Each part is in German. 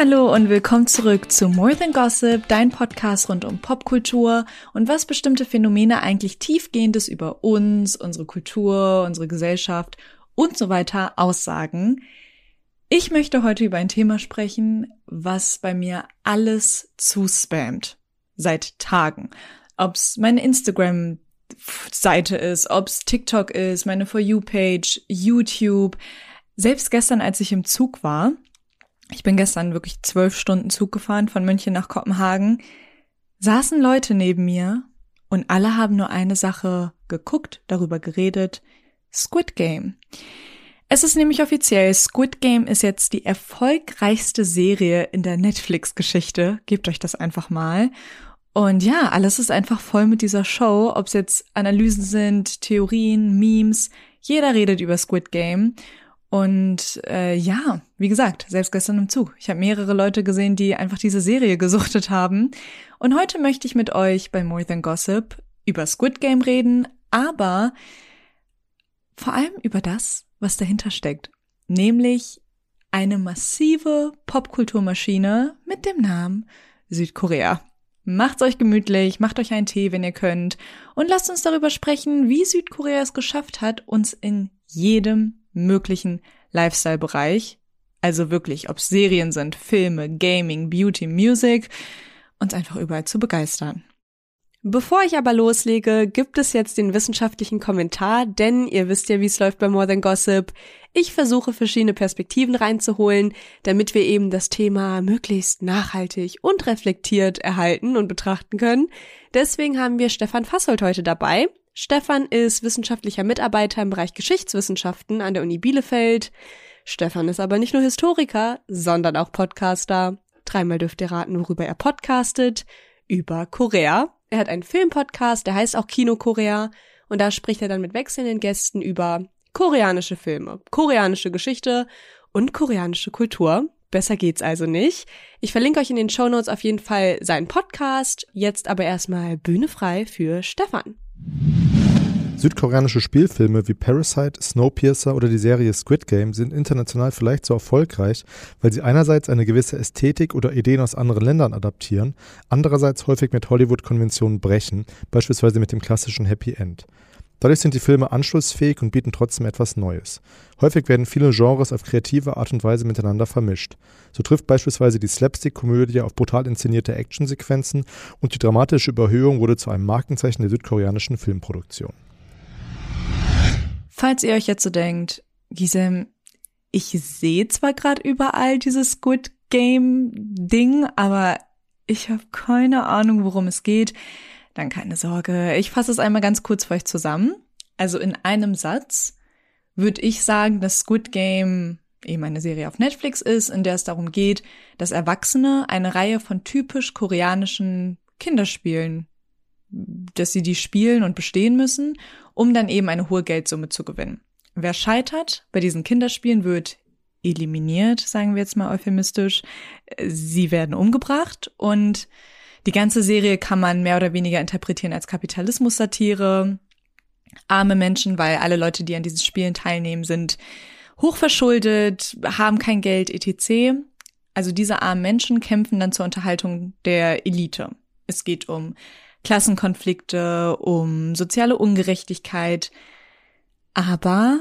Hallo und willkommen zurück zu More Than Gossip, dein Podcast rund um Popkultur und was bestimmte Phänomene eigentlich tiefgehendes über uns, unsere Kultur, unsere Gesellschaft und so weiter aussagen. Ich möchte heute über ein Thema sprechen, was bei mir alles zuspammt. Seit Tagen. Ob's meine Instagram Seite ist, ob's TikTok ist, meine For You Page, YouTube. Selbst gestern, als ich im Zug war, ich bin gestern wirklich zwölf Stunden Zug gefahren von München nach Kopenhagen, saßen Leute neben mir und alle haben nur eine Sache geguckt, darüber geredet, Squid Game. Es ist nämlich offiziell, Squid Game ist jetzt die erfolgreichste Serie in der Netflix-Geschichte. Gebt euch das einfach mal. Und ja, alles ist einfach voll mit dieser Show, ob es jetzt Analysen sind, Theorien, Memes. Jeder redet über Squid Game. Und äh, ja, wie gesagt, selbst gestern im Zug. Ich habe mehrere Leute gesehen, die einfach diese Serie gesuchtet haben. Und heute möchte ich mit euch bei More Than Gossip über Squid Game reden, aber vor allem über das, was dahinter steckt. Nämlich eine massive Popkulturmaschine mit dem Namen Südkorea. Macht's euch gemütlich, macht euch einen Tee, wenn ihr könnt, und lasst uns darüber sprechen, wie Südkorea es geschafft hat, uns in jedem möglichen Lifestyle-Bereich, also wirklich, ob Serien sind, Filme, Gaming, Beauty, Music, uns einfach überall zu begeistern. Bevor ich aber loslege, gibt es jetzt den wissenschaftlichen Kommentar, denn ihr wisst ja, wie es läuft bei More Than Gossip. Ich versuche verschiedene Perspektiven reinzuholen, damit wir eben das Thema möglichst nachhaltig und reflektiert erhalten und betrachten können. Deswegen haben wir Stefan Fassold heute dabei. Stefan ist wissenschaftlicher Mitarbeiter im Bereich Geschichtswissenschaften an der Uni Bielefeld. Stefan ist aber nicht nur Historiker, sondern auch Podcaster. Dreimal dürft ihr raten, worüber er podcastet. Über Korea. Er hat einen Filmpodcast, der heißt auch Kino Korea. Und da spricht er dann mit wechselnden Gästen über koreanische Filme, koreanische Geschichte und koreanische Kultur. Besser geht's also nicht. Ich verlinke euch in den Show Notes auf jeden Fall seinen Podcast. Jetzt aber erstmal Bühne frei für Stefan. Südkoreanische Spielfilme wie Parasite, Snowpiercer oder die Serie Squid Game sind international vielleicht so erfolgreich, weil sie einerseits eine gewisse Ästhetik oder Ideen aus anderen Ländern adaptieren, andererseits häufig mit Hollywood-Konventionen brechen, beispielsweise mit dem klassischen Happy End. Dadurch sind die Filme anschlussfähig und bieten trotzdem etwas Neues. Häufig werden viele Genres auf kreative Art und Weise miteinander vermischt. So trifft beispielsweise die Slapstick-Komödie auf brutal inszenierte Actionsequenzen und die dramatische Überhöhung wurde zu einem Markenzeichen der südkoreanischen Filmproduktion. Falls ihr euch jetzt so denkt, Gisem, ich sehe zwar gerade überall dieses Squid Game Ding, aber ich habe keine Ahnung, worum es geht, dann keine Sorge. Ich fasse es einmal ganz kurz für euch zusammen. Also in einem Satz würde ich sagen, dass Squid Game eben eine Serie auf Netflix ist, in der es darum geht, dass Erwachsene eine Reihe von typisch koreanischen Kinderspielen dass sie die spielen und bestehen müssen, um dann eben eine hohe Geldsumme zu gewinnen. Wer scheitert bei diesen Kinderspielen, wird eliminiert, sagen wir jetzt mal euphemistisch. Sie werden umgebracht und die ganze Serie kann man mehr oder weniger interpretieren als Kapitalismus-Satire. Arme Menschen, weil alle Leute, die an diesen Spielen teilnehmen, sind hochverschuldet, haben kein Geld, etc. Also diese armen Menschen kämpfen dann zur Unterhaltung der Elite. Es geht um Klassenkonflikte, um soziale Ungerechtigkeit. Aber,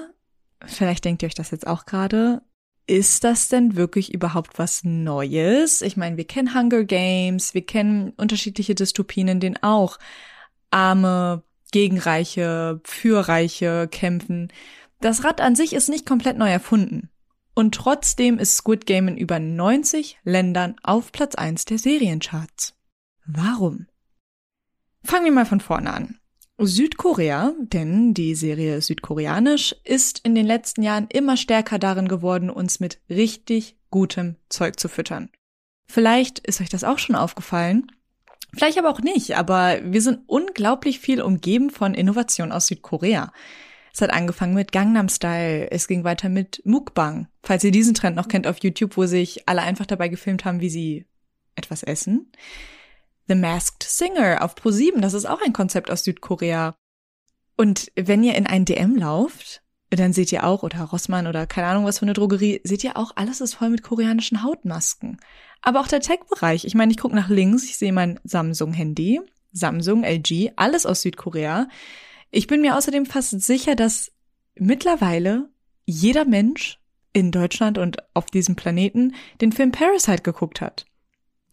vielleicht denkt ihr euch das jetzt auch gerade, ist das denn wirklich überhaupt was Neues? Ich meine, wir kennen Hunger Games, wir kennen unterschiedliche Dystopien, in denen auch arme gegen Reiche, für Reiche kämpfen. Das Rad an sich ist nicht komplett neu erfunden. Und trotzdem ist Squid Game in über 90 Ländern auf Platz 1 der Seriencharts. Warum? Fangen wir mal von vorne an. Südkorea, denn die Serie südkoreanisch, ist in den letzten Jahren immer stärker darin geworden, uns mit richtig gutem Zeug zu füttern. Vielleicht ist euch das auch schon aufgefallen, vielleicht aber auch nicht, aber wir sind unglaublich viel umgeben von Innovation aus Südkorea. Es hat angefangen mit Gangnam Style, es ging weiter mit Mukbang. Falls ihr diesen Trend noch kennt auf YouTube, wo sich alle einfach dabei gefilmt haben, wie sie etwas essen. The Masked Singer auf Pro7, das ist auch ein Konzept aus Südkorea. Und wenn ihr in ein DM lauft, dann seht ihr auch, oder Rossmann oder keine Ahnung was für eine Drogerie, seht ihr auch, alles ist voll mit koreanischen Hautmasken. Aber auch der Tech-Bereich. Ich meine, ich gucke nach links, ich sehe mein Samsung-Handy, Samsung, LG, alles aus Südkorea. Ich bin mir außerdem fast sicher, dass mittlerweile jeder Mensch in Deutschland und auf diesem Planeten den Film Parasite geguckt hat,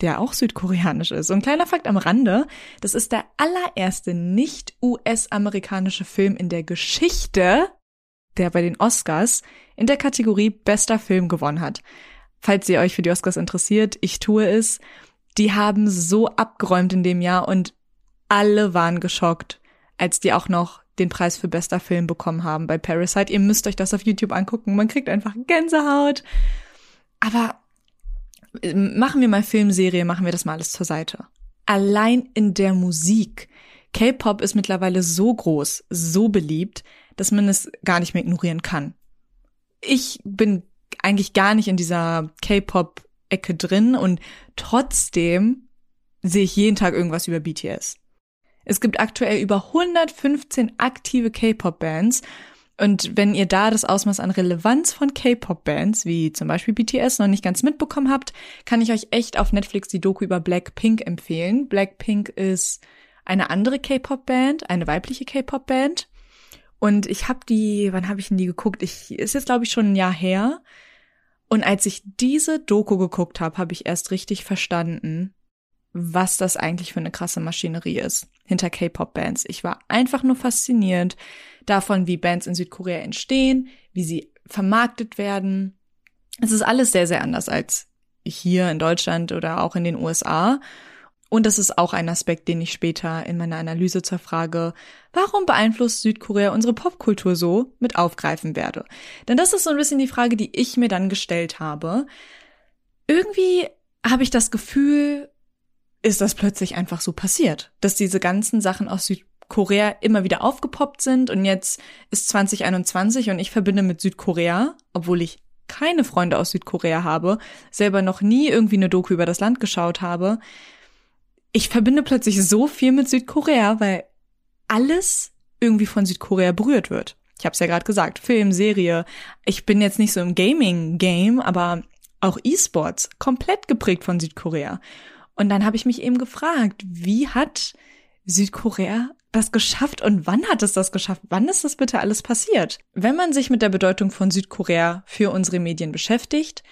der auch südkoreanisch ist. Und kleiner Fakt am Rande, das ist der allererste nicht US-amerikanische Film in der Geschichte, der bei den Oscars in der Kategorie bester Film gewonnen hat. Falls ihr euch für die Oscars interessiert, ich tue es. Die haben so abgeräumt in dem Jahr und alle waren geschockt, als die auch noch den Preis für bester Film bekommen haben bei Parasite. Ihr müsst euch das auf YouTube angucken. Man kriegt einfach Gänsehaut. Aber machen wir mal Filmserie, machen wir das mal alles zur Seite. Allein in der Musik. K-Pop ist mittlerweile so groß, so beliebt, dass man es gar nicht mehr ignorieren kann. Ich bin eigentlich gar nicht in dieser K-Pop-Ecke drin und trotzdem sehe ich jeden Tag irgendwas über BTS. Es gibt aktuell über 115 aktive K-Pop-Bands und wenn ihr da das Ausmaß an Relevanz von K-Pop-Bands, wie zum Beispiel BTS, noch nicht ganz mitbekommen habt, kann ich euch echt auf Netflix die Doku über Blackpink empfehlen. Blackpink ist eine andere K-Pop-Band, eine weibliche K-Pop-Band. Und ich habe die, wann habe ich denn die geguckt? Ich ist jetzt glaube ich schon ein Jahr her. Und als ich diese Doku geguckt habe, habe ich erst richtig verstanden, was das eigentlich für eine krasse Maschinerie ist hinter K-Pop-Bands. Ich war einfach nur fasziniert davon, wie Bands in Südkorea entstehen, wie sie vermarktet werden. Es ist alles sehr, sehr anders als hier in Deutschland oder auch in den USA. Und das ist auch ein Aspekt, den ich später in meiner Analyse zur Frage, warum beeinflusst Südkorea unsere Popkultur so, mit aufgreifen werde. Denn das ist so ein bisschen die Frage, die ich mir dann gestellt habe. Irgendwie habe ich das Gefühl, ist das plötzlich einfach so passiert, dass diese ganzen Sachen aus Südkorea immer wieder aufgepoppt sind und jetzt ist 2021 und ich verbinde mit Südkorea, obwohl ich keine Freunde aus Südkorea habe, selber noch nie irgendwie eine Doku über das Land geschaut habe, ich verbinde plötzlich so viel mit Südkorea, weil alles irgendwie von Südkorea berührt wird. Ich habe es ja gerade gesagt, Film, Serie. Ich bin jetzt nicht so im Gaming-Game, aber auch E-Sports, komplett geprägt von Südkorea. Und dann habe ich mich eben gefragt, wie hat Südkorea das geschafft und wann hat es das geschafft? Wann ist das bitte alles passiert? Wenn man sich mit der Bedeutung von Südkorea für unsere Medien beschäftigt,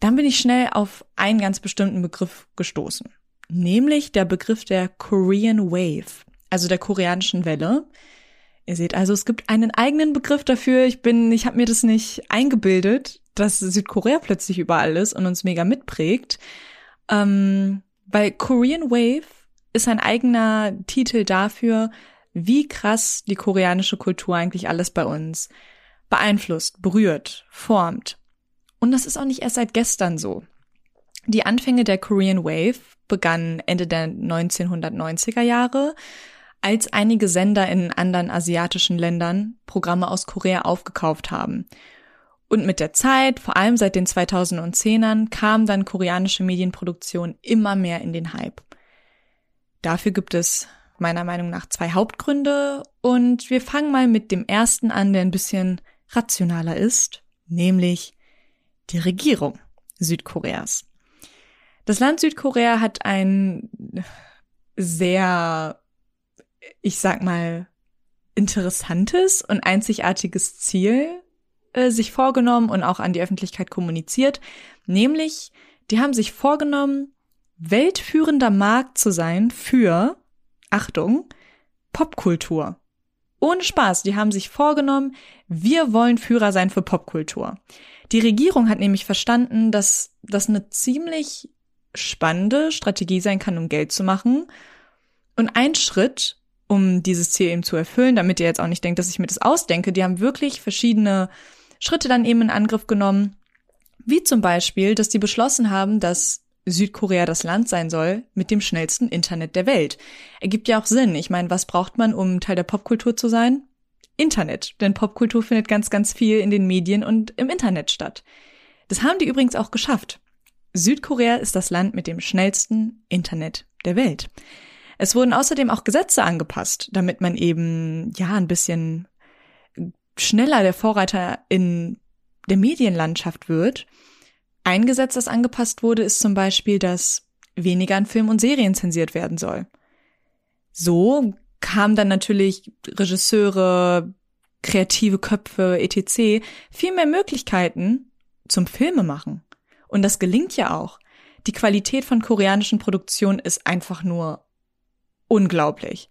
dann bin ich schnell auf einen ganz bestimmten Begriff gestoßen nämlich der Begriff der Korean Wave, also der koreanischen Welle. Ihr seht also, es gibt einen eigenen Begriff dafür. Ich bin, ich habe mir das nicht eingebildet, dass Südkorea plötzlich überall ist und uns mega mitprägt. Ähm, weil Korean Wave ist ein eigener Titel dafür, wie krass die koreanische Kultur eigentlich alles bei uns beeinflusst, berührt, formt. Und das ist auch nicht erst seit gestern so. Die Anfänge der Korean Wave begannen Ende der 1990er Jahre, als einige Sender in anderen asiatischen Ländern Programme aus Korea aufgekauft haben. Und mit der Zeit, vor allem seit den 2010ern, kam dann koreanische Medienproduktion immer mehr in den Hype. Dafür gibt es meiner Meinung nach zwei Hauptgründe und wir fangen mal mit dem ersten an, der ein bisschen rationaler ist, nämlich die Regierung Südkoreas. Das Land Südkorea hat ein sehr, ich sag mal, interessantes und einzigartiges Ziel äh, sich vorgenommen und auch an die Öffentlichkeit kommuniziert, nämlich die haben sich vorgenommen, weltführender Markt zu sein für, Achtung, Popkultur. Ohne Spaß, die haben sich vorgenommen, wir wollen Führer sein für Popkultur. Die Regierung hat nämlich verstanden, dass das eine ziemlich spannende Strategie sein kann, um Geld zu machen. Und ein Schritt, um dieses Ziel eben zu erfüllen, damit ihr jetzt auch nicht denkt, dass ich mir das ausdenke, die haben wirklich verschiedene Schritte dann eben in Angriff genommen. Wie zum Beispiel, dass die beschlossen haben, dass Südkorea das Land sein soll mit dem schnellsten Internet der Welt. Ergibt ja auch Sinn. Ich meine, was braucht man, um Teil der Popkultur zu sein? Internet. Denn Popkultur findet ganz, ganz viel in den Medien und im Internet statt. Das haben die übrigens auch geschafft. Südkorea ist das Land mit dem schnellsten Internet der Welt. Es wurden außerdem auch Gesetze angepasst, damit man eben, ja, ein bisschen schneller der Vorreiter in der Medienlandschaft wird. Ein Gesetz, das angepasst wurde, ist zum Beispiel, dass weniger an Film und Serien zensiert werden soll. So kamen dann natürlich Regisseure, kreative Köpfe, etc. viel mehr Möglichkeiten zum Filme machen. Und das gelingt ja auch. Die Qualität von koreanischen Produktionen ist einfach nur unglaublich.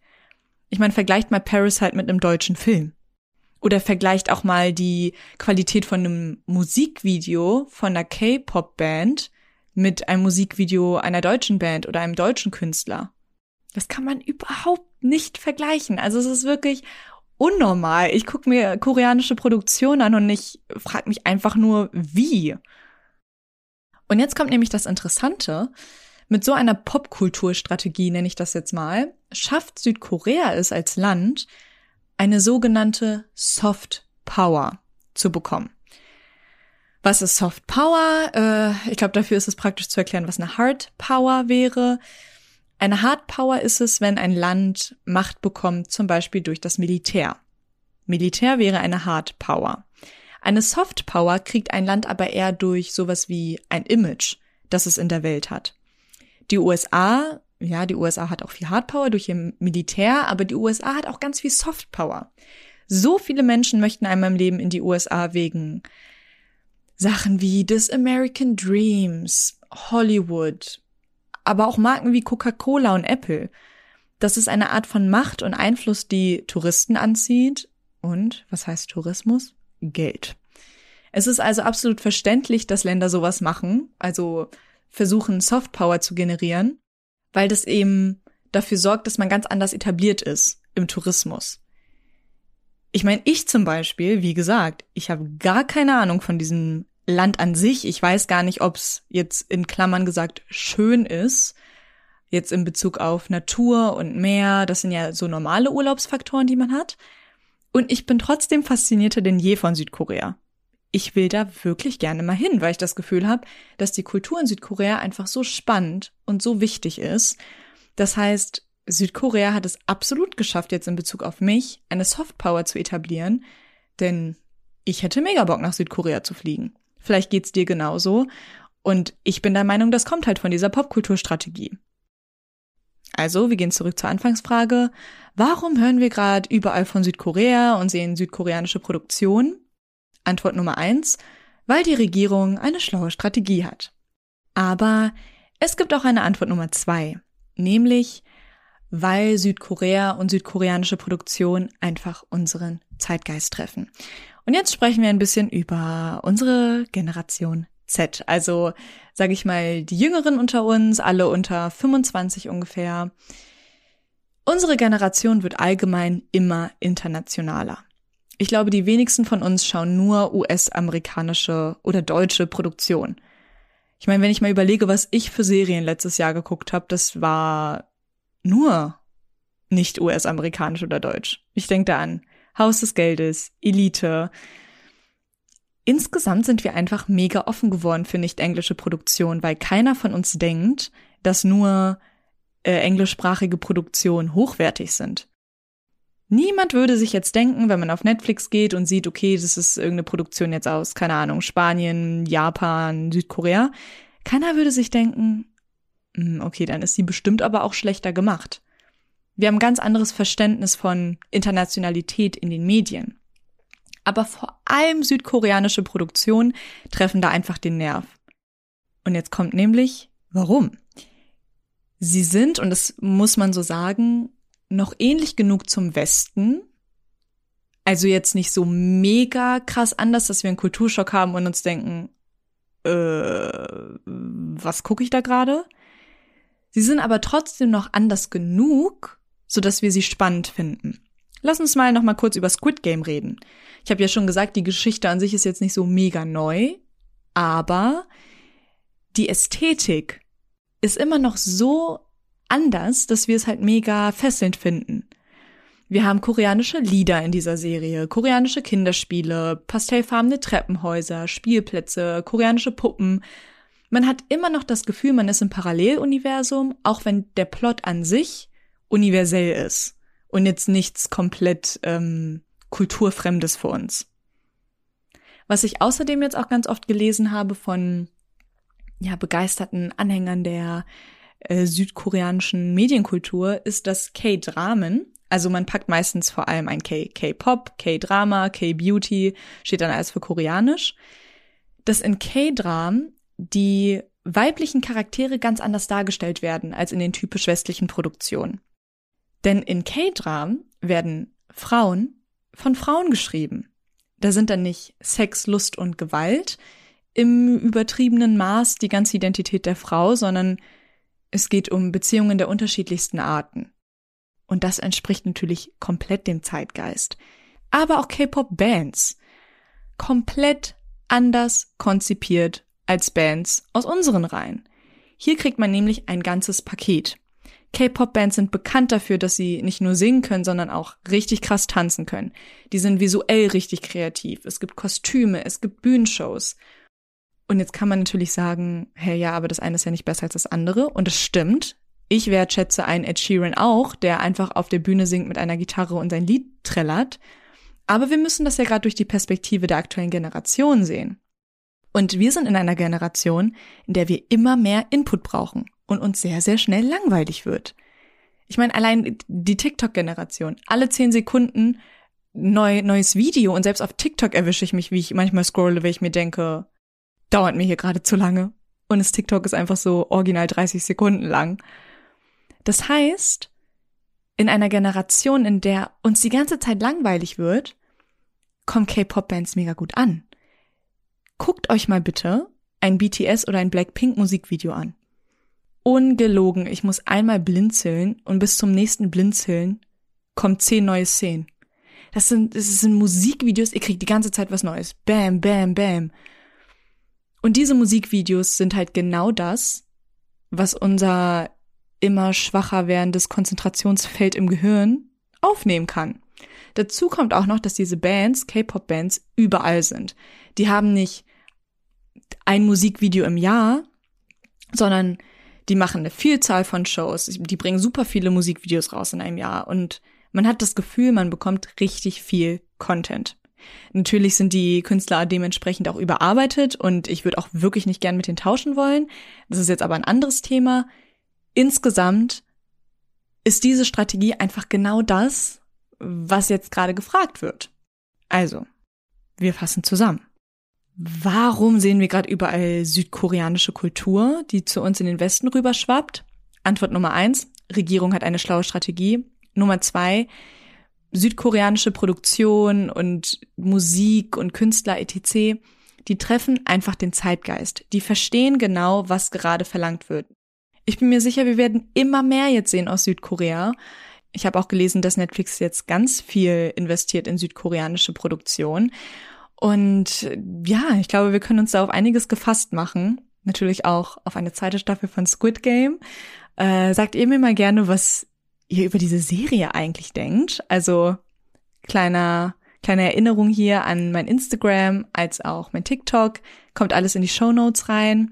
Ich meine, vergleicht mal Parasite mit einem deutschen Film. Oder vergleicht auch mal die Qualität von einem Musikvideo von einer K-Pop-Band mit einem Musikvideo einer deutschen Band oder einem deutschen Künstler. Das kann man überhaupt nicht vergleichen. Also es ist wirklich unnormal. Ich gucke mir koreanische Produktionen an und ich frage mich einfach nur, wie. Und jetzt kommt nämlich das Interessante. Mit so einer Popkulturstrategie, nenne ich das jetzt mal, schafft Südkorea es als Land, eine sogenannte Soft Power zu bekommen. Was ist Soft Power? Äh, ich glaube, dafür ist es praktisch zu erklären, was eine Hard Power wäre. Eine Hard Power ist es, wenn ein Land Macht bekommt, zum Beispiel durch das Militär. Militär wäre eine Hard Power. Eine Soft Power kriegt ein Land aber eher durch sowas wie ein Image, das es in der Welt hat. Die USA, ja, die USA hat auch viel Hard Power durch ihr Militär, aber die USA hat auch ganz viel Soft Power. So viele Menschen möchten einmal im Leben in die USA wegen Sachen wie des American Dreams, Hollywood, aber auch Marken wie Coca-Cola und Apple. Das ist eine Art von Macht und Einfluss, die Touristen anzieht. Und was heißt Tourismus? Geld. Es ist also absolut verständlich, dass Länder sowas machen, also versuchen, Softpower zu generieren, weil das eben dafür sorgt, dass man ganz anders etabliert ist im Tourismus. Ich meine, ich zum Beispiel, wie gesagt, ich habe gar keine Ahnung von diesem Land an sich. Ich weiß gar nicht, ob es jetzt in Klammern gesagt schön ist. Jetzt in Bezug auf Natur und Meer. Das sind ja so normale Urlaubsfaktoren, die man hat. Und ich bin trotzdem faszinierter denn je von Südkorea. Ich will da wirklich gerne mal hin, weil ich das Gefühl habe, dass die Kultur in Südkorea einfach so spannend und so wichtig ist. Das heißt, Südkorea hat es absolut geschafft, jetzt in Bezug auf mich eine Softpower zu etablieren, denn ich hätte mega Bock nach Südkorea zu fliegen. Vielleicht geht's dir genauso. Und ich bin der Meinung, das kommt halt von dieser Popkulturstrategie. Also, wir gehen zurück zur Anfangsfrage. Warum hören wir gerade überall von Südkorea und sehen südkoreanische Produktionen? Antwort Nummer eins, weil die Regierung eine schlaue Strategie hat. Aber es gibt auch eine Antwort Nummer zwei, nämlich weil Südkorea und südkoreanische Produktion einfach unseren Zeitgeist treffen. Und jetzt sprechen wir ein bisschen über unsere Generation Z. Also sage ich mal, die Jüngeren unter uns, alle unter 25 ungefähr. Unsere Generation wird allgemein immer internationaler. Ich glaube, die wenigsten von uns schauen nur US-amerikanische oder deutsche Produktion. Ich meine, wenn ich mal überlege, was ich für Serien letztes Jahr geguckt habe, das war nur nicht US-amerikanisch oder deutsch. Ich denke da an Haus des Geldes, Elite. Insgesamt sind wir einfach mega offen geworden für nicht englische Produktion, weil keiner von uns denkt, dass nur äh, englischsprachige Produktionen hochwertig sind. Niemand würde sich jetzt denken, wenn man auf Netflix geht und sieht, okay, das ist irgendeine Produktion jetzt aus, keine Ahnung, Spanien, Japan, Südkorea. Keiner würde sich denken, hm, okay, dann ist sie bestimmt aber auch schlechter gemacht. Wir haben ganz anderes Verständnis von Internationalität in den Medien. Aber vor allem südkoreanische Produktionen treffen da einfach den Nerv. Und jetzt kommt nämlich, warum? Sie sind, und das muss man so sagen, noch ähnlich genug zum Westen. Also jetzt nicht so mega krass anders, dass wir einen Kulturschock haben und uns denken, äh, was gucke ich da gerade? Sie sind aber trotzdem noch anders genug, sodass wir sie spannend finden. Lass uns mal noch mal kurz über Squid Game reden. Ich habe ja schon gesagt, die Geschichte an sich ist jetzt nicht so mega neu, aber die Ästhetik ist immer noch so anders, dass wir es halt mega fesselnd finden. Wir haben koreanische Lieder in dieser Serie, koreanische Kinderspiele, pastellfarbene Treppenhäuser, Spielplätze, koreanische Puppen. Man hat immer noch das Gefühl, man ist im Paralleluniversum, auch wenn der Plot an sich universell ist und jetzt nichts komplett ähm, Kulturfremdes für uns. Was ich außerdem jetzt auch ganz oft gelesen habe von ja, begeisterten Anhängern der äh, südkoreanischen Medienkultur, ist das K-Dramen. Also man packt meistens vor allem ein K-Pop, K-Drama, K-Beauty, steht dann alles für koreanisch. Dass in K-Dramen die weiblichen Charaktere ganz anders dargestellt werden als in den typisch westlichen Produktionen. Denn in K-Dramen werden Frauen von Frauen geschrieben. Da sind dann nicht Sex, Lust und Gewalt im übertriebenen Maß die ganze Identität der Frau, sondern es geht um Beziehungen der unterschiedlichsten Arten. Und das entspricht natürlich komplett dem Zeitgeist. Aber auch K-Pop-Bands. Komplett anders konzipiert als Bands aus unseren Reihen. Hier kriegt man nämlich ein ganzes Paket. K-Pop-Bands sind bekannt dafür, dass sie nicht nur singen können, sondern auch richtig krass tanzen können. Die sind visuell richtig kreativ. Es gibt Kostüme, es gibt Bühnenshows. Und jetzt kann man natürlich sagen, hey, ja, aber das eine ist ja nicht besser als das andere. Und das stimmt. Ich wertschätze einen Ed Sheeran auch, der einfach auf der Bühne singt mit einer Gitarre und sein Lied trällert. Aber wir müssen das ja gerade durch die Perspektive der aktuellen Generation sehen. Und wir sind in einer Generation, in der wir immer mehr Input brauchen und uns sehr, sehr schnell langweilig wird. Ich meine, allein die TikTok-Generation, alle zehn Sekunden neu, neues Video und selbst auf TikTok erwische ich mich, wie ich manchmal scrolle, weil ich mir denke, dauert mir hier gerade zu lange. Und das TikTok ist einfach so original 30 Sekunden lang. Das heißt, in einer Generation, in der uns die ganze Zeit langweilig wird, kommen K-Pop-Bands mega gut an. Guckt euch mal bitte ein BTS oder ein Blackpink Musikvideo an. Ungelogen, ich muss einmal blinzeln und bis zum nächsten Blinzeln kommen zehn neue Szenen. Das sind, das sind Musikvideos, ihr kriegt die ganze Zeit was Neues. Bam, bam, bam. Und diese Musikvideos sind halt genau das, was unser immer schwacher werdendes Konzentrationsfeld im Gehirn aufnehmen kann. Dazu kommt auch noch, dass diese Bands, K-Pop-Bands, überall sind. Die haben nicht ein Musikvideo im Jahr, sondern die machen eine Vielzahl von Shows. Die bringen super viele Musikvideos raus in einem Jahr und man hat das Gefühl, man bekommt richtig viel Content. Natürlich sind die Künstler dementsprechend auch überarbeitet und ich würde auch wirklich nicht gern mit denen tauschen wollen. Das ist jetzt aber ein anderes Thema. Insgesamt ist diese Strategie einfach genau das, was jetzt gerade gefragt wird. Also, wir fassen zusammen. Warum sehen wir gerade überall südkoreanische Kultur, die zu uns in den Westen rüberschwappt? Antwort Nummer eins, Regierung hat eine schlaue Strategie. Nummer zwei, südkoreanische Produktion und Musik und Künstler etc., die treffen einfach den Zeitgeist. Die verstehen genau, was gerade verlangt wird. Ich bin mir sicher, wir werden immer mehr jetzt sehen aus Südkorea. Ich habe auch gelesen, dass Netflix jetzt ganz viel investiert in südkoreanische Produktion. Und ja, ich glaube, wir können uns da auf einiges gefasst machen. Natürlich auch auf eine zweite Staffel von Squid Game. Äh, sagt ihr mir mal gerne, was ihr über diese Serie eigentlich denkt. Also kleiner, kleine Erinnerung hier an mein Instagram als auch mein TikTok. Kommt alles in die Show Notes rein.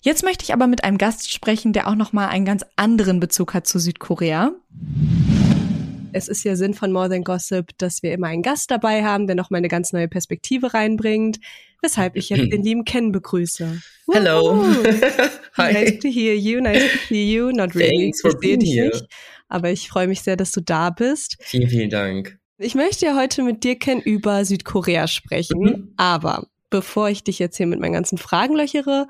Jetzt möchte ich aber mit einem Gast sprechen, der auch nochmal einen ganz anderen Bezug hat zu Südkorea. Es ist ja Sinn von More Than Gossip, dass wir immer einen Gast dabei haben, der nochmal eine ganz neue Perspektive reinbringt, weshalb ich jetzt den lieben Ken begrüße. Hello. Hi. Nice to hear you, nice to see you. Not really. Thanks for being here. Nicht. Aber ich freue mich sehr, dass du da bist. Vielen, vielen Dank. Ich möchte ja heute mit dir, Ken, über Südkorea sprechen. Mhm. Aber bevor ich dich jetzt hier mit meinen ganzen Fragen löchere,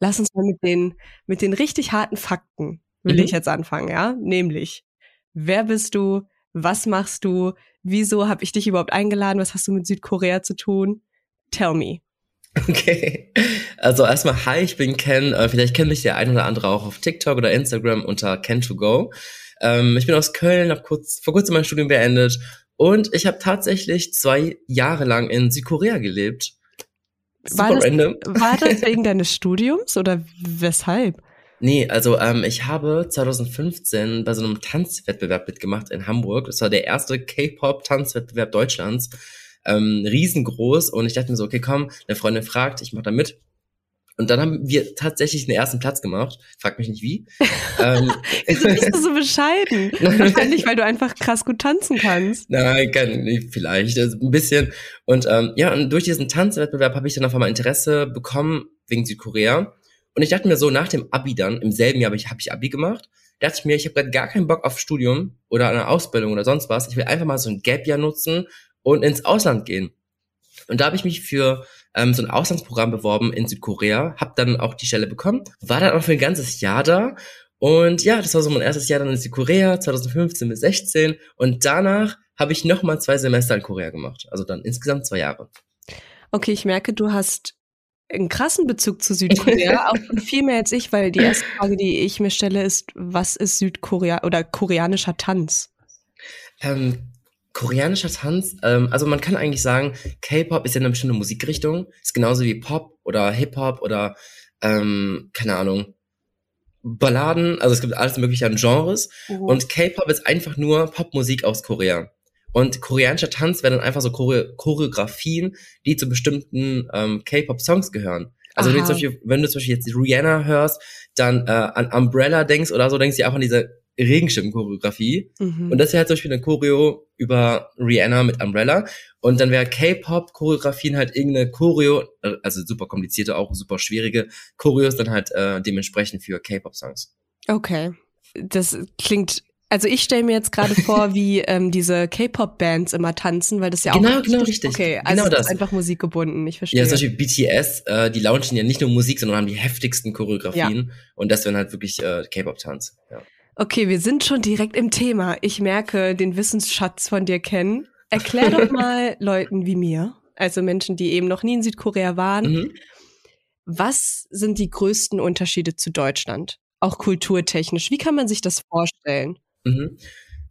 lass uns mal mit den, mit den richtig harten Fakten, will mhm. ich jetzt anfangen, ja? Nämlich, wer bist du? Was machst du? Wieso habe ich dich überhaupt eingeladen? Was hast du mit Südkorea zu tun? Tell me. Okay. Also erstmal, hi, ich bin Ken. Äh, vielleicht kennt mich der ein oder andere auch auf TikTok oder Instagram unter Ken2Go. Ähm, ich bin aus Köln, habe kurz, vor kurzem mein Studium beendet und ich habe tatsächlich zwei Jahre lang in Südkorea gelebt. Super war das, random. War das wegen deines Studiums oder weshalb? Nee, also ähm, ich habe 2015 bei so einem Tanzwettbewerb mitgemacht in Hamburg. Das war der erste K-Pop-Tanzwettbewerb Deutschlands. Ähm, riesengroß und ich dachte mir so, okay, komm, eine Freundin fragt, ich mache da mit. Und dann haben wir tatsächlich den ersten Platz gemacht. Frag mich nicht wie. ähm, Wieso bist du so bescheiden? Wahrscheinlich, weil du einfach krass gut tanzen kannst. Nein, kann, vielleicht also ein bisschen. Und ähm, ja, und durch diesen Tanzwettbewerb habe ich dann auf einmal Interesse bekommen wegen Südkorea. Und ich dachte mir so, nach dem Abi dann, im selben Jahr habe ich, hab ich Abi gemacht, dachte ich mir, ich habe gerade gar keinen Bock auf Studium oder eine Ausbildung oder sonst was. Ich will einfach mal so ein Gap-Jahr nutzen und ins Ausland gehen. Und da habe ich mich für ähm, so ein Auslandsprogramm beworben in Südkorea, habe dann auch die Stelle bekommen, war dann auch für ein ganzes Jahr da. Und ja, das war so mein erstes Jahr dann in Südkorea, 2015 bis 16. Und danach habe ich nochmal zwei Semester in Korea gemacht. Also dann insgesamt zwei Jahre. Okay, ich merke, du hast einen krassen Bezug zu Südkorea, auch viel mehr als ich, weil die erste Frage, die ich mir stelle, ist, was ist Südkorea oder koreanischer Tanz? Ähm, koreanischer Tanz, ähm, also man kann eigentlich sagen, K-Pop ist ja eine bestimmte Musikrichtung, ist genauso wie Pop oder Hip-Hop oder ähm, keine Ahnung, Balladen, also es gibt alles mögliche an Genres Mhm. und K-Pop ist einfach nur Popmusik aus Korea. Und koreanischer Tanz wären dann einfach so Chore Choreografien, die zu bestimmten ähm, K-Pop-Songs gehören. Also wenn du, Beispiel, wenn du zum Beispiel jetzt Rihanna hörst, dann äh, an Umbrella denkst oder so, denkst du auch an diese Regenschirm-Choreografie. Mhm. Und das wäre halt zum Beispiel eine Choreo über Rihanna mit Umbrella. Und dann wäre K-Pop-Choreografien halt irgendeine Choreo, also super komplizierte, auch super schwierige Choreos dann halt äh, dementsprechend für K-Pop-Songs. Okay. Das klingt, also ich stelle mir jetzt gerade vor, wie ähm, diese K-Pop-Bands immer tanzen, weil das ja auch. Genau, genau, richtig. Okay, also Genau es ist das. einfach musikgebunden, ich verstehe. Ja, zum Beispiel BTS, äh, die launchen ja nicht nur Musik, sondern haben die heftigsten Choreografien. Und das wären halt wirklich äh, K-Pop-Tanz. Ja. Okay, wir sind schon direkt im Thema. Ich merke den Wissensschatz von dir kennen. Erklär doch mal Leuten wie mir, also Menschen, die eben noch nie in Südkorea waren, Mhm. was sind die größten Unterschiede zu Deutschland? Auch kulturtechnisch. Wie kann man sich das vorstellen? Mhm.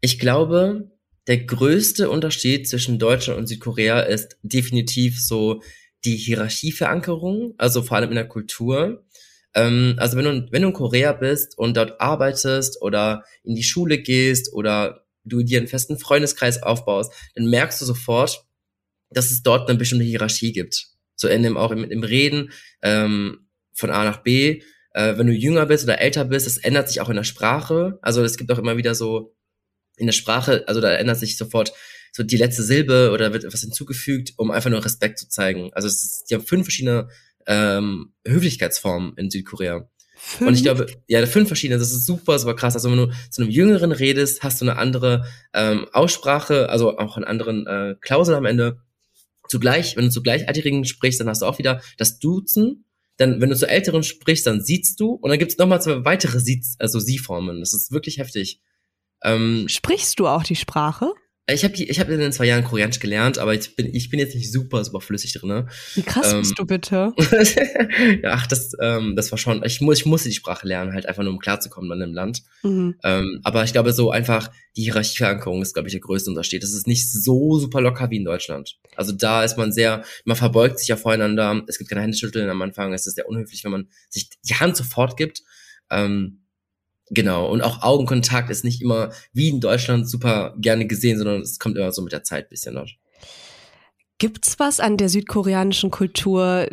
Ich glaube, der größte Unterschied zwischen Deutschland und Südkorea ist definitiv so die Hierarchieverankerung, also vor allem in der Kultur. Ähm, also wenn du, wenn du in Korea bist und dort arbeitest oder in die Schule gehst oder du dir einen festen Freundeskreis aufbaust, dann merkst du sofort, dass es dort eine bestimmte Hierarchie gibt. So in dem, auch im, im Reden ähm, von A nach B. Äh, wenn du jünger bist oder älter bist, das ändert sich auch in der Sprache. Also es gibt auch immer wieder so in der Sprache, also da ändert sich sofort so die letzte Silbe oder wird etwas hinzugefügt, um einfach nur Respekt zu zeigen. Also es ist, die haben fünf verschiedene ähm, Höflichkeitsformen in Südkorea. Und ich glaube, ja, fünf verschiedene, das ist super, super krass. Also wenn du zu einem Jüngeren redest, hast du eine andere ähm, Aussprache, also auch einen anderen äh, Klausel am Ende. Zugleich, wenn du zu Gleichaltrigen sprichst, dann hast du auch wieder das Duzen. Dann, wenn du zu Älteren sprichst, dann siehst du. Und dann gibt's nochmal zwei weitere Siez, also Sie-Formen. Das ist wirklich heftig. Ähm, Sprichst du auch die Sprache? Ich habe ich hab in den zwei Jahren Koreanisch gelernt, aber ich bin, ich bin jetzt nicht super, super flüssig drin. Ne? Wie krass Ähm, bist du bitte? ja, ach, das, ähm, das war schon, ich, muss, ich musste die Sprache lernen, halt einfach nur um klarzukommen dann im Land. Mhm. Ähm, aber ich glaube, so einfach die Hierarchieverankerung ist, glaube ich, der größte Unterschied. Das ist nicht so super locker wie in Deutschland. Also da ist man sehr, man verbeugt sich ja voreinander. Es gibt keine Händeschütteln am Anfang. Es ist sehr unhöflich, wenn man sich die Hand sofort gibt. Ähm, genau. Und auch Augenkontakt ist nicht immer wie in Deutschland super gerne gesehen, sondern es kommt immer so mit der Zeit ein bisschen dort. Gibt's was an der südkoreanischen Kultur,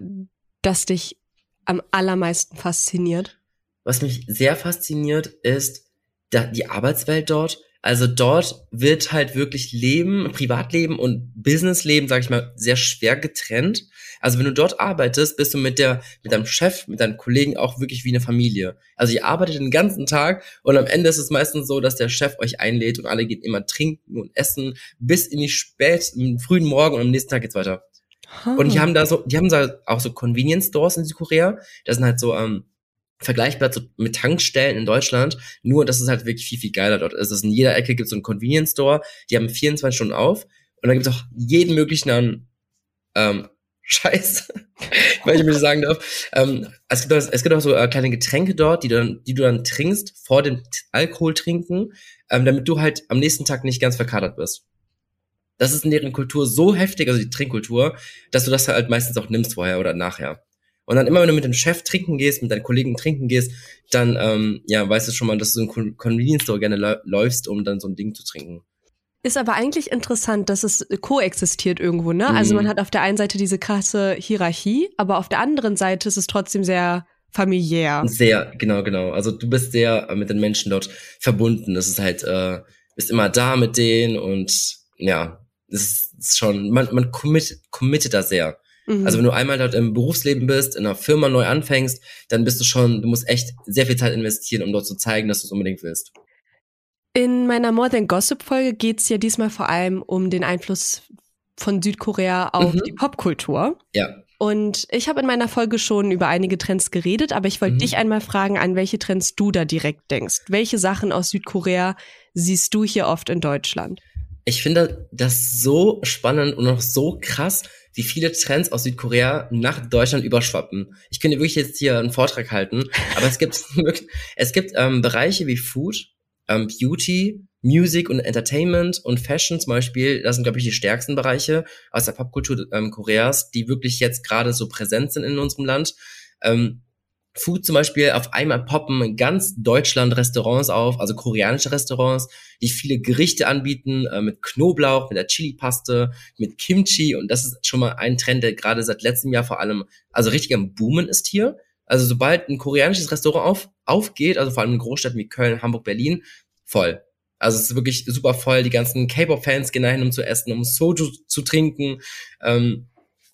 das dich am allermeisten fasziniert? Was mich sehr fasziniert, ist die Arbeitswelt dort. Also dort wird halt wirklich Leben, Privatleben und Businessleben, sag ich mal, sehr schwer getrennt. Also wenn du dort arbeitest, bist du mit der, mit deinem Chef, mit deinen Kollegen auch wirklich wie eine Familie. Also ihr arbeitet den ganzen Tag und am Ende ist es meistens so, dass der Chef euch einlädt und alle gehen immer trinken und essen bis in die spät, in den frühen Morgen und am nächsten Tag geht's weiter. Und die haben da so, die haben da auch so Convenience Stores in Südkorea. Das sind halt so ähm, vergleichbar zu, mit Tankstellen in Deutschland. Nur, dass es halt wirklich viel, viel geiler dort ist. Also in jeder Ecke gibt es so einen Convenience Store. Die haben 24 Stunden auf. Und da gibt es auch jeden möglichen ähm, Scheiß, weil ich mir sagen darf. Ähm, es, gibt auch, es gibt auch so äh, kleine Getränke dort, die du, dann, die du dann trinkst vor dem Alkohol trinken, ähm, damit du halt am nächsten Tag nicht ganz verkatert bist. Das ist in deren Kultur so heftig, also die Trinkkultur, dass du das halt meistens auch nimmst vorher oder nachher. Und dann immer, wenn du mit dem Chef trinken gehst, mit deinen Kollegen trinken gehst, dann, ähm, ja, weißt du schon mal, dass du in Con- Convenience Store gerne läufst, um dann so ein Ding zu trinken. Ist aber eigentlich interessant, dass es koexistiert irgendwo, ne? Also mhm. Also man hat auf der einen Seite diese krasse Hierarchie, aber auf der anderen Seite ist es trotzdem sehr familiär. Sehr, genau, genau. Also du bist sehr äh, mit den Menschen dort verbunden. Das ist halt, äh, bist immer da mit denen und ja, es ist schon, man, man committet, committet da sehr. Mhm. Also wenn du einmal dort im Berufsleben bist, in einer Firma neu anfängst, dann bist du schon, du musst echt sehr viel Zeit investieren, um dort zu zeigen, dass du es unbedingt willst. In meiner More Than Gossip Folge geht es ja diesmal vor allem um den Einfluss von Südkorea auf mhm. die Popkultur. Ja. Und ich habe in meiner Folge schon über einige Trends geredet, aber ich wollte mhm. dich einmal fragen, an welche Trends du da direkt denkst. Welche Sachen aus Südkorea siehst du hier oft in Deutschland? Ich finde das so spannend und auch so krass, wie viele Trends aus Südkorea nach Deutschland überschwappen. Ich könnte wirklich jetzt hier einen Vortrag halten, aber es gibt es gibt ähm, Bereiche wie Food, ähm, Beauty, Music und Entertainment und Fashion zum Beispiel, das sind, glaube ich, die stärksten Bereiche aus der Popkultur ähm, Koreas, die wirklich jetzt gerade so präsent sind in unserem Land. Ähm, Food zum Beispiel, auf einmal poppen in ganz Deutschland Restaurants auf, also koreanische Restaurants, die viele Gerichte anbieten, äh, mit Knoblauch, mit der Chili-Paste, mit Kimchi und das ist schon mal ein Trend, der gerade seit letztem Jahr vor allem, also richtig am Boomen ist hier. Also sobald ein koreanisches Restaurant auf, aufgeht, also vor allem in Großstädten wie Köln, Hamburg, Berlin, voll. Also es ist wirklich super voll. Die ganzen K-Pop-Fans gehen dahin, um zu essen, um Soju zu trinken, ähm,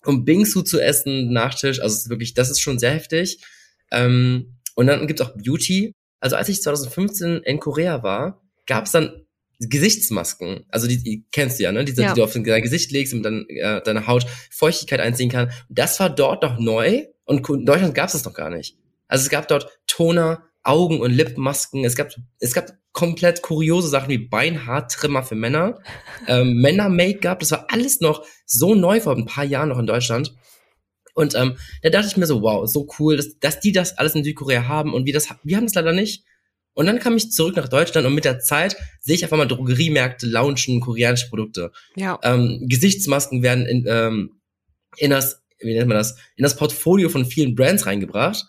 um Bingsu zu essen, Nachtisch. Also es ist wirklich, das ist schon sehr heftig. Ähm, und dann gibt's auch Beauty. Also als ich 2015 in Korea war, gab's dann Gesichtsmasken. Also die, die kennst du ja, ne? Diese, ja. die du auf dein Gesicht legst und dann äh, deine Haut Feuchtigkeit einziehen kann. Das war dort noch neu und in Deutschland gab's das noch gar nicht. Also es gab dort Toner, Augen- und Lippenmasken. Es gab, es gab komplett kuriose Sachen wie Beinhaartrimmer für Männer, ähm, Männer-Make-up. Das war alles noch so neu vor ein paar Jahren noch in Deutschland. Und ähm, da dachte ich mir so, wow, so cool, dass, dass die das alles in Südkorea haben und wir das, wir haben das leider nicht. Und dann kam ich zurück nach Deutschland und mit der Zeit sehe ich auf einmal Drogeriemärkte launchen koreanische Produkte. Ja. Ähm, Gesichtsmasken werden in, ähm, in das, wie nennt man das, in das Portfolio von vielen Brands reingebracht.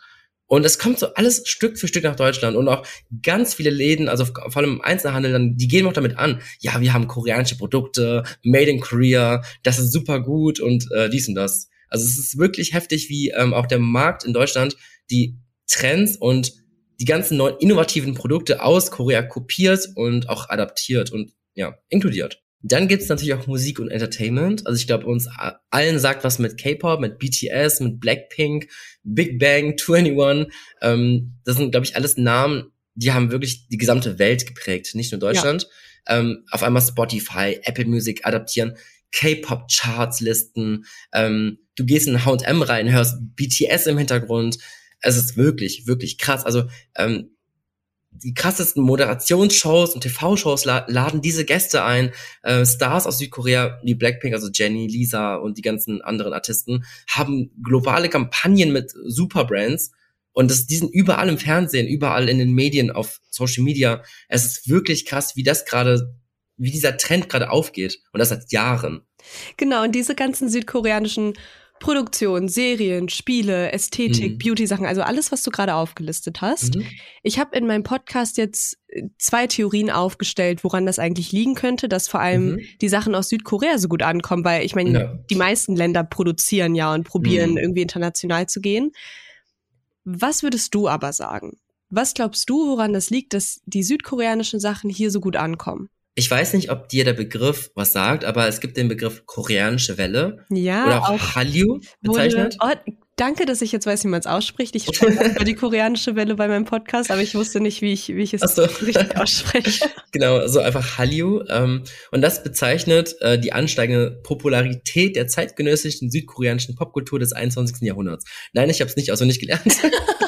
Und es kommt so alles Stück für Stück nach Deutschland und auch ganz viele Läden, also vor allem im Einzelhandel, dann, die gehen auch damit an. Ja, wir haben koreanische Produkte, made in Korea, das ist super gut und äh, dies und das. Also es ist wirklich heftig, wie ähm, auch der Markt in Deutschland die Trends und die ganzen neuen innovativen Produkte aus Korea kopiert und auch adaptiert und ja, inkludiert. Dann gibt's natürlich auch Musik und Entertainment. Also ich glaube, uns allen sagt was mit K-Pop, mit BTS, mit Blackpink, Big Bang, 21. Ähm, das sind, glaube ich, alles Namen, die haben wirklich die gesamte Welt geprägt, nicht nur Deutschland. Ja. Ähm, auf einmal Spotify, Apple Music adaptieren, K-Pop-Charts-Listen. Ähm, du gehst in H&M rein, hörst BTS im Hintergrund es ist wirklich, wirklich krass. Also ähm, die krassesten Moderationsshows und TV-Shows la laden diese Gäste ein. Äh, Stars aus Südkorea, wie Blackpink, also Jenny, Lisa und die ganzen anderen Artisten, haben globale Kampagnen mit Superbrands. Und das, die sind überall im Fernsehen, überall in den Medien, auf Social Media. Es ist wirklich krass, wie das gerade, wie dieser Trend gerade aufgeht. Und das seit Jahren. Genau, und diese ganzen südkoreanischen Produktion, Serien, Spiele, Ästhetik, mhm. Beauty-Sachen, also alles, was du gerade aufgelistet hast. Mhm. Ich habe in meinem Podcast jetzt äh, zwei Theorien aufgestellt, woran das eigentlich liegen könnte, dass vor allem mhm. die Sachen aus Südkorea so gut ankommen, weil ich meine, ja. die meisten Länder produzieren ja und probieren mhm. irgendwie international zu gehen. Was würdest du aber sagen? Was glaubst du, woran das liegt, dass die südkoreanischen Sachen hier so gut ankommen? Ich weiß nicht, ob dir der Begriff was sagt, aber es gibt den Begriff koreanische Welle. Ja. Oder auch, auch Hallyu bezeichnet. Wurde, oh, danke, dass ich jetzt weiß, wie man es ausspricht. Ich spreche die koreanische Welle bei meinem Podcast, aber ich wusste nicht, wie ich, wie ich es so. richtig ausspreche. genau, so einfach Hallyu. Ähm, und das bezeichnet äh, die ansteigende Popularität der zeitgenössischen südkoreanischen Popkultur des 21. Jahrhunderts. Nein, ich habe es nicht auswendig gelernt.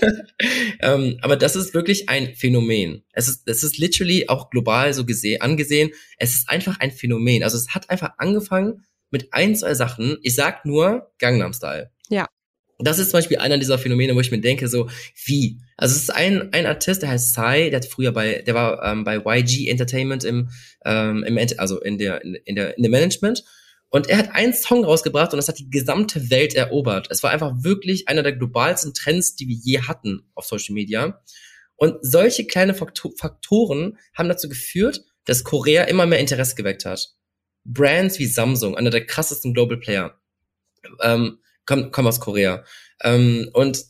ähm, aber das ist wirklich ein Phänomen. Es ist, es ist literally auch global so gesehen, angesehen. Es ist einfach ein Phänomen. Also es hat einfach angefangen mit ein, zwei Sachen. Ich sag nur Gangnam Style. Ja. Das ist zum Beispiel einer dieser Phänomene, wo ich mir denke, so, wie? Also es ist ein, ein Artist, der heißt Psy, der hat früher bei, der war ähm, bei YG Entertainment im, ähm, im also in der, in der, in der Management und er hat einen Song rausgebracht und das hat die gesamte Welt erobert. Es war einfach wirklich einer der globalsten Trends, die wir je hatten auf Social Media. Und solche kleine Faktoren haben dazu geführt, dass Korea immer mehr Interesse geweckt hat. Brands wie Samsung, einer der krassesten Global Player, ähm, kommen, kommen aus Korea. Ähm, und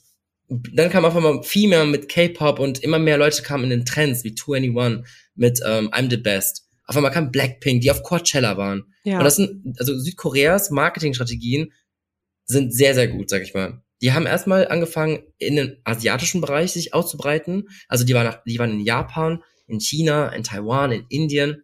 dann kam auf einmal viel mehr mit K-Pop und immer mehr Leute kamen in den Trends wie 2NE1 mit ähm, I'm the Best. Auf einmal kam Blackpink, die auf Coachella waren. Ja. Und das sind, also Südkoreas Marketingstrategien sind sehr, sehr gut, sag ich mal. Die haben erstmal angefangen, in den asiatischen Bereich sich auszubreiten. Also die waren, nach, die waren in Japan, in China, in Taiwan, in Indien.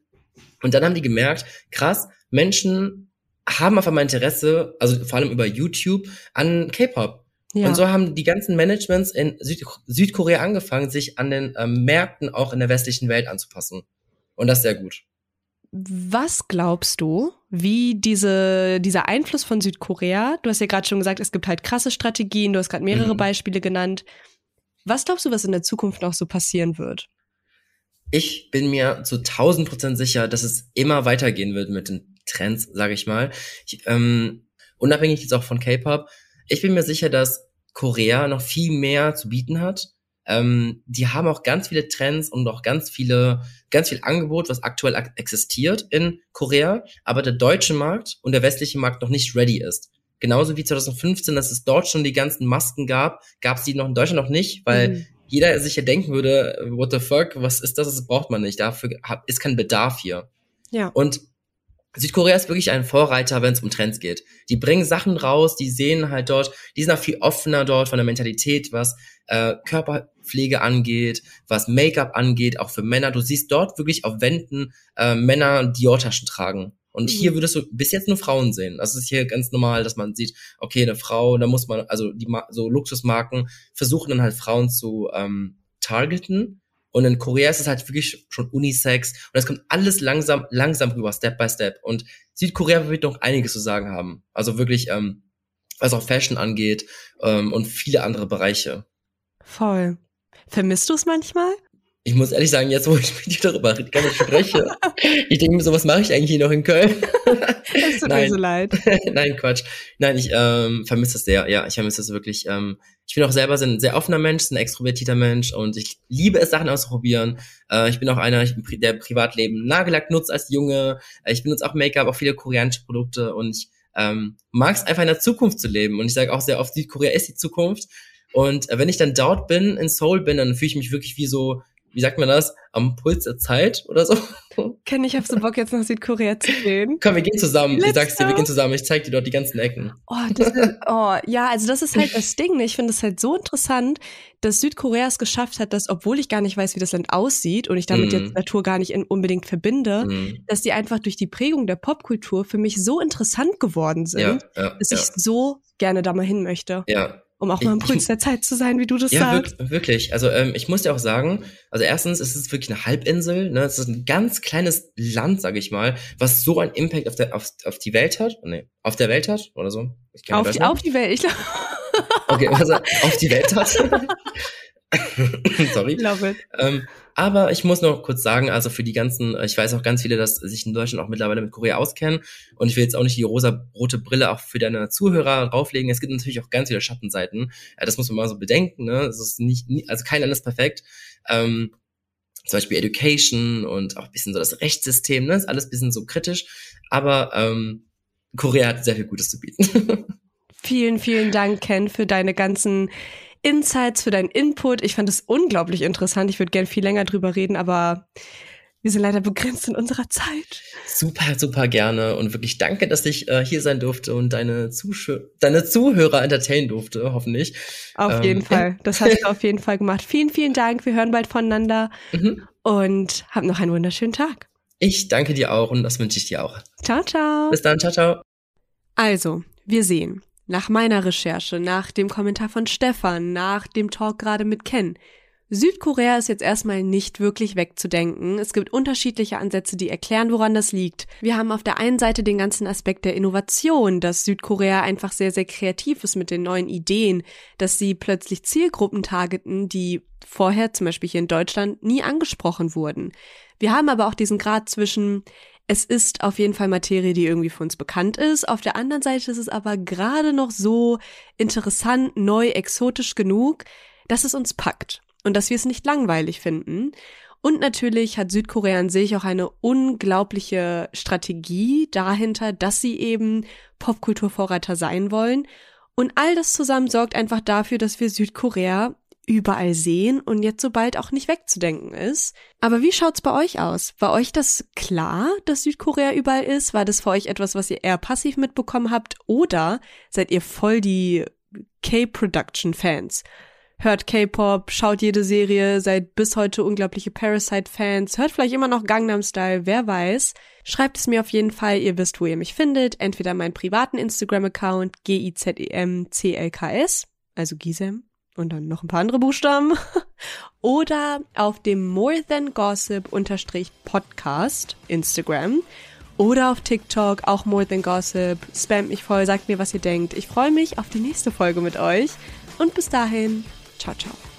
Und dann haben die gemerkt, krass, Menschen haben auf einmal Interesse, also vor allem über YouTube, an K-Pop. Ja. Und so haben die ganzen Managements in Süd Südkorea angefangen, sich an den ähm, Märkten auch in der westlichen Welt anzupassen. Und das sehr gut. Was glaubst du, wie diese, dieser Einfluss von Südkorea, du hast ja gerade schon gesagt, es gibt halt krasse Strategien, du hast gerade mehrere mhm. Beispiele genannt. Was glaubst du, was in der Zukunft noch so passieren wird? Ich bin mir zu 1000 Prozent sicher, dass es immer weitergehen wird mit den Trends, sage ich mal. Ich, ähm, unabhängig jetzt auch von K-Pop. Ich bin mir sicher, dass Korea noch viel mehr zu bieten hat. Ähm, die haben auch ganz viele Trends und auch ganz viele, ganz viel Angebot, was aktuell existiert in Korea, aber der deutsche Markt und der westliche Markt noch nicht ready ist. Genauso wie 2015, dass es dort schon die ganzen Masken gab, gab es die noch in Deutschland noch nicht, weil mhm. jeder sich ja denken würde, what the fuck, was ist das? Das braucht man nicht. Dafür ist kein Bedarf hier. Ja. Und Südkorea ist wirklich ein Vorreiter, wenn es um Trends geht. Die bringen Sachen raus, die sehen halt dort, die sind auch viel offener dort von der Mentalität, was äh, Körperpflege angeht, was Make-up angeht, auch für Männer. Du siehst dort wirklich auf Wänden äh, Männer Dior-Taschen tragen. Und mhm. hier würdest du bis jetzt nur Frauen sehen. Das ist hier ganz normal, dass man sieht, okay, eine Frau, da muss man, also die so Luxusmarken versuchen dann halt Frauen zu ähm, targeten und in Korea ist es halt wirklich schon Unisex. Und es kommt alles langsam, langsam rüber, Step by Step. Und Südkorea wird noch einiges zu sagen haben. Also wirklich, ähm, was auch Fashion angeht ähm, und viele andere Bereiche. Voll. Vermisst du es manchmal? Ich muss ehrlich sagen, jetzt wo ich mit dir darüber gar nicht spreche, ich denke mir so, was mache ich eigentlich hier noch in Köln? Es tut Nein. mir so leid. Nein, Quatsch. Nein, ich ähm, vermisse es sehr. Ja, ich vermisse es wirklich. Ähm, ich bin auch selber ein sehr offener Mensch, ein extrovertierter Mensch und ich liebe es, Sachen auszuprobieren. Äh, ich bin auch einer, der Privatleben Nagellack nutzt als Junge. Äh, ich benutze auch Make-up, auch viele koreanische Produkte und ich ähm, mag es einfach in der Zukunft zu leben. Und ich sage auch sehr oft, Südkorea ist die Zukunft. Und äh, wenn ich dann dort bin, in Seoul bin, dann fühle ich mich wirklich wie so wie sagt man das, am Puls der Zeit oder so. Ken ich habe so Bock jetzt nach Südkorea zu gehen. Komm, wir gehen zusammen. Let's ich sag's dir, wir gehen zusammen. Ich zeig dir dort die ganzen Ecken. Oh, das ist, oh ja, also das ist halt das Ding. Ich finde es halt so interessant, dass Südkorea es geschafft hat, dass, obwohl ich gar nicht weiß, wie das Land aussieht und ich damit mm. jetzt Natur gar nicht in, unbedingt verbinde, mm. dass die einfach durch die Prägung der Popkultur für mich so interessant geworden sind, ja, ja, dass ja. ich so gerne da mal hin möchte. Ja, um auch mal im Puls der Zeit zu sein, wie du das ja, sagst. Ja, wirklich. Also ähm, ich muss dir auch sagen, also erstens ist es wirklich eine Halbinsel, ne? Es ist ein ganz kleines Land, sage ich mal, was so einen Impact auf, der, auf, auf die Welt hat. Nee, auf der Welt hat oder so. auf, die, auf die Welt, ich glaube. Okay, also auf die Welt hat. Sorry. Love it. Ähm, aber ich muss noch kurz sagen, also für die ganzen, ich weiß auch ganz viele, dass sich in Deutschland auch mittlerweile mit Korea auskennen. Und ich will jetzt auch nicht die rosa-rote Brille auch für deine Zuhörer drauflegen. Es gibt natürlich auch ganz viele Schattenseiten. Ja, das muss man mal so bedenken. Ne? Es ist nicht, also kein Land ist perfekt. Ähm, zum Beispiel Education und auch ein bisschen so das Rechtssystem, ne? Ist alles ein bisschen so kritisch. Aber ähm, Korea hat sehr viel Gutes zu bieten. vielen, vielen Dank, Ken, für deine ganzen Insights, für deinen Input. Ich fand es unglaublich interessant. Ich würde gern viel länger drüber reden, aber wir sind leider begrenzt in unserer Zeit. Super, super gerne und wirklich danke, dass ich äh, hier sein durfte und deine, Zuschau deine Zuhörer entertainen durfte, hoffentlich. Auf ähm, jeden Fall. Das hast du auf jeden Fall gemacht. Vielen, vielen Dank. Wir hören bald voneinander mhm. und hab noch einen wunderschönen Tag. Ich danke dir auch und das wünsche ich dir auch. Ciao, ciao. Bis dann, ciao, ciao. Also, wir sehen nach meiner Recherche, nach dem Kommentar von Stefan, nach dem Talk gerade mit Ken. Südkorea ist jetzt erstmal nicht wirklich wegzudenken. Es gibt unterschiedliche Ansätze, die erklären, woran das liegt. Wir haben auf der einen Seite den ganzen Aspekt der Innovation, dass Südkorea einfach sehr, sehr kreativ ist mit den neuen Ideen, dass sie plötzlich Zielgruppen targeten, die vorher zum Beispiel hier in Deutschland nie angesprochen wurden. Wir haben aber auch diesen Grad zwischen, es ist auf jeden Fall Materie, die irgendwie für uns bekannt ist. Auf der anderen Seite ist es aber gerade noch so interessant, neu, exotisch genug, dass es uns packt und dass wir es nicht langweilig finden. Und natürlich hat Südkorea an sich auch eine unglaubliche Strategie dahinter, dass sie eben Popkulturvorreiter sein wollen. Und all das zusammen sorgt einfach dafür, dass wir Südkorea überall sehen und jetzt so bald auch nicht wegzudenken ist. Aber wie schaut's bei euch aus? War euch das klar, dass Südkorea überall ist? War das für euch etwas, was ihr eher passiv mitbekommen habt? Oder seid ihr voll die K-Production-Fans? Hört K-Pop, schaut jede Serie, seid bis heute unglaubliche Parasite-Fans, hört vielleicht immer noch Gangnam Style, wer weiß. Schreibt es mir auf jeden Fall, ihr wisst, wo ihr mich findet. Entweder meinen privaten Instagram-Account, G-I-Z-E-M-C-L-K-S, also Gisem, und dann noch ein paar andere Buchstaben. Oder auf dem More Than Gossip Podcast Instagram. Oder auf TikTok, auch More Than Gossip. Spamt mich voll, sagt mir, was ihr denkt. Ich freue mich auf die nächste Folge mit euch. Und bis dahin, ciao, ciao.